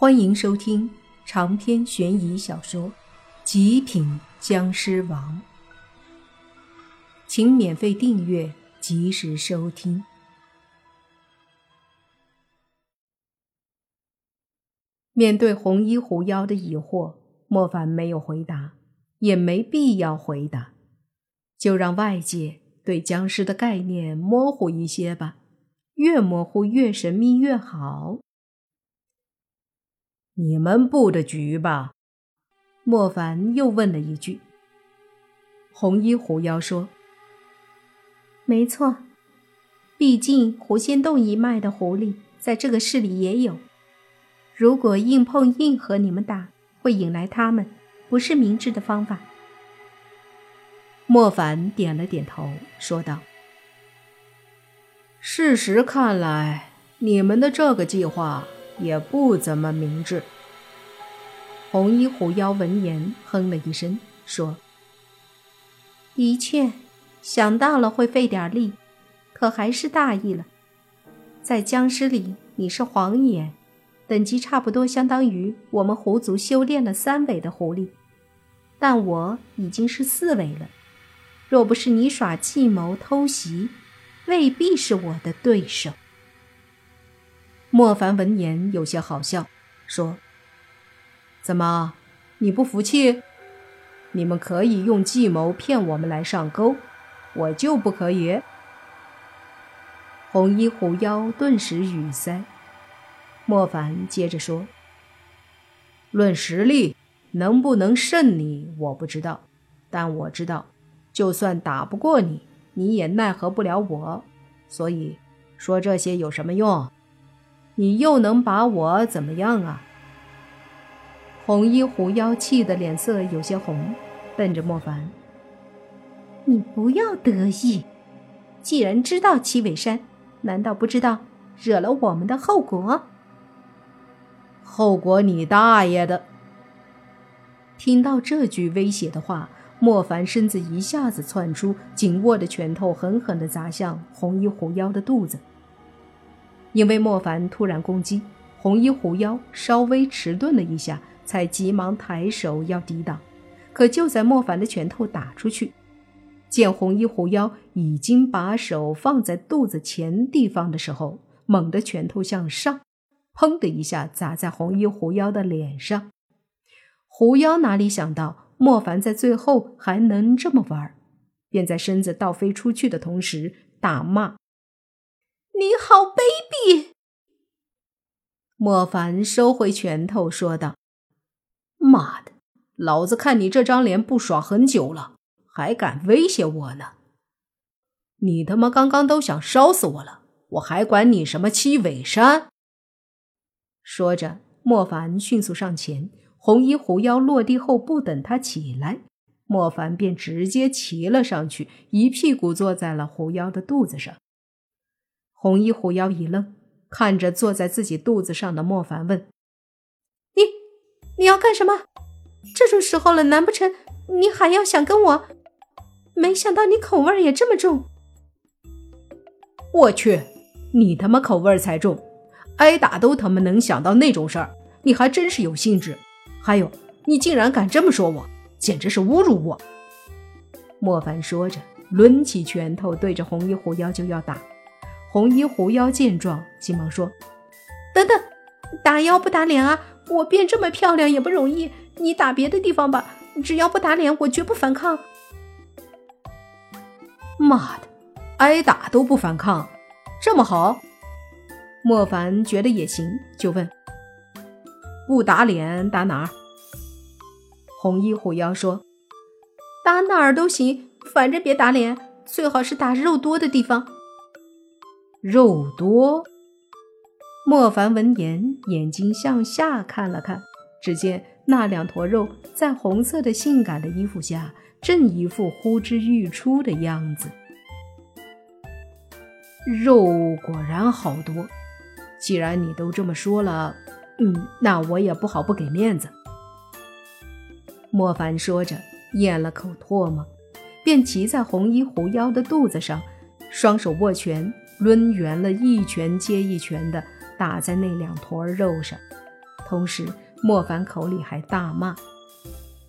欢迎收听长篇悬疑小说《极品僵尸王》，请免费订阅，及时收听。面对红衣狐妖的疑惑，莫凡没有回答，也没必要回答，就让外界对僵尸的概念模糊一些吧，越模糊越神秘越好。你们布的局吧？莫凡又问了一句。红衣狐妖说：“没错，毕竟狐仙洞一脉的狐狸在这个市里也有。如果硬碰硬和你们打，会引来他们，不是明智的方法。”莫凡点了点头，说道：“事实看来，你们的这个计划……”也不怎么明智。红衣狐妖闻言哼了一声，说：“的确，想到了会费点力，可还是大意了。在僵尸里，你是黄眼，等级差不多相当于我们狐族修炼了三尾的狐狸，但我已经是四尾了。若不是你耍计谋偷袭，未必是我的对手。”莫凡闻言有些好笑，说：“怎么，你不服气？你们可以用计谋骗我们来上钩，我就不可以。”红衣狐妖顿时语塞。莫凡接着说：“论实力，能不能胜你，我不知道，但我知道，就算打不过你，你也奈何不了我。所以，说这些有什么用？”你又能把我怎么样啊？红衣狐妖气得脸色有些红，瞪着莫凡：“你不要得意，既然知道七尾山，难道不知道惹了我们的后果？后果你大爷的！”听到这句威胁的话，莫凡身子一下子窜出，紧握的拳头狠狠地砸向红衣狐妖的肚子。因为莫凡突然攻击，红衣狐妖稍微迟钝了一下，才急忙抬手要抵挡。可就在莫凡的拳头打出去，见红衣狐妖已经把手放在肚子前地方的时候，猛地拳头向上，砰的一下砸在红衣狐妖的脸上。狐妖哪里想到莫凡在最后还能这么玩，便在身子倒飞出去的同时大骂。你好卑鄙！莫凡收回拳头，说道：“妈的，老子看你这张脸不爽很久了，还敢威胁我呢！你他妈刚刚都想烧死我了，我还管你什么七尾山？”说着，莫凡迅速上前，红衣狐妖落地后，不等他起来，莫凡便直接骑了上去，一屁股坐在了狐妖的肚子上。红衣狐妖一愣，看着坐在自己肚子上的莫凡，问：“你，你要干什么？这种时候了，难不成你还要想跟我？没想到你口味也这么重。我去，你他妈口味才重，挨打都他妈能想到那种事儿，你还真是有兴致。还有，你竟然敢这么说我，简直是侮辱我！”莫凡说着，抡起拳头对着红衣狐妖就要打。红衣狐妖见状，急忙说：“等等，打腰不打脸啊！我变这么漂亮也不容易，你打别的地方吧，只要不打脸，我绝不反抗。”妈的，挨打都不反抗，这么好？莫凡觉得也行，就问：“不打脸打哪儿？”红衣狐妖说：“打哪儿都行，反正别打脸，最好是打肉多的地方。”肉多。莫凡闻言，眼睛向下看了看，只见那两坨肉在红色的性感的衣服下，正一副呼之欲出的样子。肉果然好多。既然你都这么说了，嗯，那我也不好不给面子。莫凡说着，咽了口唾沫，便骑在红衣狐妖的肚子上，双手握拳。抡圆了一拳接一拳的打在那两坨肉上，同时，莫凡口里还大骂：“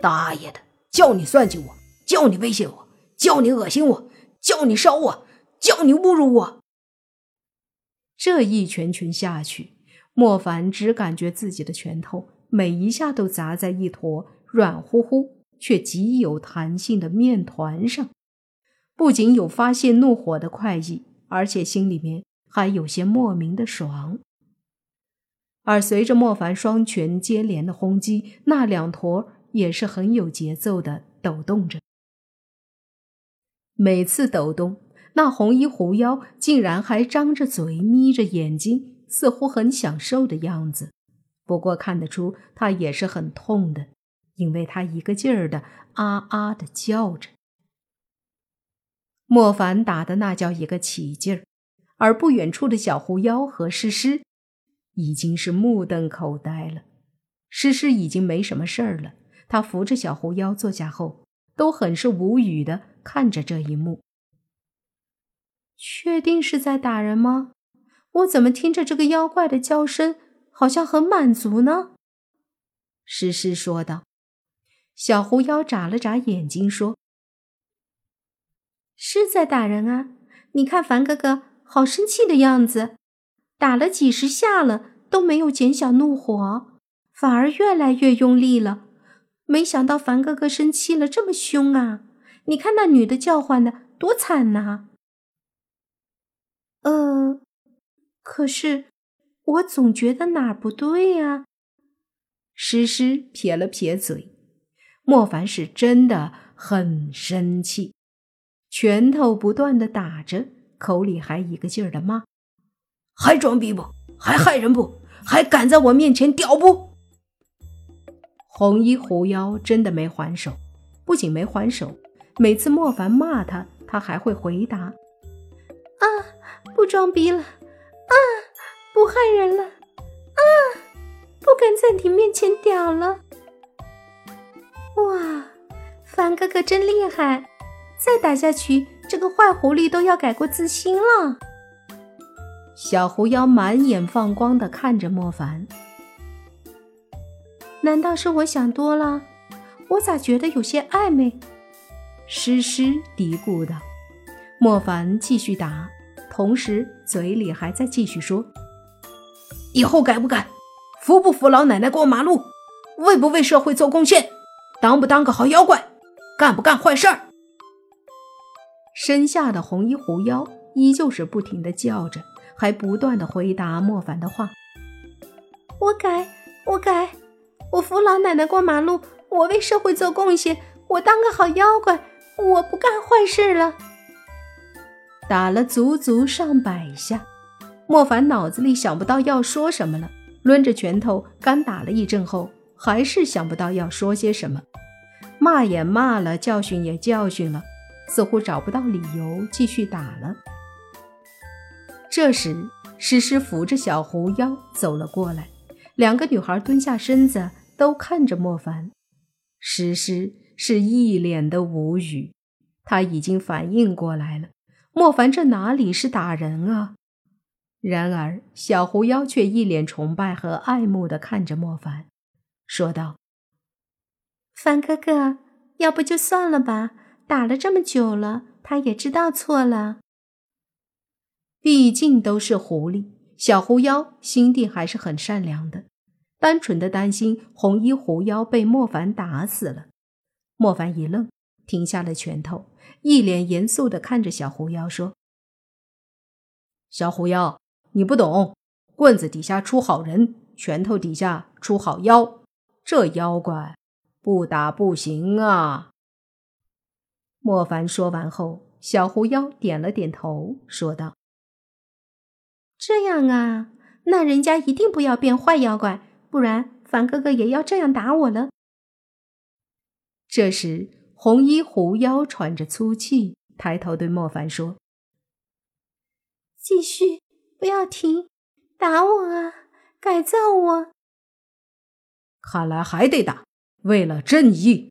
大爷的，叫你算计我，叫你威胁我，叫你恶心我，叫你烧我，叫你侮辱我。”这一拳拳下去，莫凡只感觉自己的拳头每一下都砸在一坨软乎乎却极有弹性的面团上，不仅有发泄怒火的快意，而且心里面还有些莫名的爽。而随着莫凡双拳接连的轰击，那两坨也是很有节奏的抖动着。每次抖动，那红衣狐妖竟然还张着嘴、眯着眼睛，似乎很享受的样子。不过看得出，他也是很痛的，因为他一个劲儿的啊啊的叫着。莫凡打的那叫一个起劲儿，而不远处的小狐妖和诗诗。已经是目瞪口呆了，诗诗已经没什么事儿了。他扶着小狐妖坐下后，都很是无语的看着这一幕。确定是在打人吗？我怎么听着这个妖怪的叫声，好像很满足呢？诗诗说道。小狐妖眨了眨眼睛说：“是在打人啊！你看凡哥哥好生气的样子。”打了几十下了，都没有减小怒火，反而越来越用力了。没想到凡哥哥生气了这么凶啊！你看那女的叫唤的多惨呐！呃，可是我总觉得哪儿不对呀。诗诗撇了撇嘴，莫凡是真的很生气，拳头不断的打着，口里还一个劲儿的骂。还装逼不？还害人不？还敢在我面前屌不？红衣狐妖真的没还手，不仅没还手，每次莫凡骂他，他还会回答：“啊，不装逼了，啊，不害人了，啊，不敢在你面前屌了。”哇，凡哥哥真厉害！再打下去，这个坏狐狸都要改过自新了。小狐妖满眼放光的看着莫凡，难道是我想多了？我咋觉得有些暧昧？诗诗嘀咕道。莫凡继续打，同时嘴里还在继续说：“以后改不改？扶不扶老奶奶过马路？为不为社会做贡献？当不当个好妖怪？干不干坏事儿？”身下的红衣狐妖依旧是不停的叫着。还不断的回答莫凡的话。我改，我改，我扶老奶奶过马路，我为社会做贡献，我当个好妖怪，我不干坏事了。打了足足上百下，莫凡脑子里想不到要说什么了，抡着拳头干打了一阵后，还是想不到要说些什么，骂也骂了，教训也教训了，似乎找不到理由继续打了。这时，诗诗扶着小狐妖走了过来，两个女孩蹲下身子，都看着莫凡。诗诗是一脸的无语，她已经反应过来了，莫凡这哪里是打人啊？然而，小狐妖却一脸崇拜和爱慕的看着莫凡，说道：“凡哥哥，要不就算了吧，打了这么久了，他也知道错了。”毕竟都是狐狸，小狐妖心地还是很善良的，单纯的担心红衣狐妖被莫凡打死了。莫凡一愣，停下了拳头，一脸严肃的看着小狐妖说：“小狐妖，你不懂，棍子底下出好人，拳头底下出好妖，这妖怪不打不行啊。”莫凡说完后，小狐妖点了点头，说道。这样啊，那人家一定不要变坏妖怪，不然凡哥哥也要这样打我了。这时，红衣狐妖喘着粗气，抬头对莫凡说：“继续，不要停，打我啊，改造我。”看来还得打，为了正义。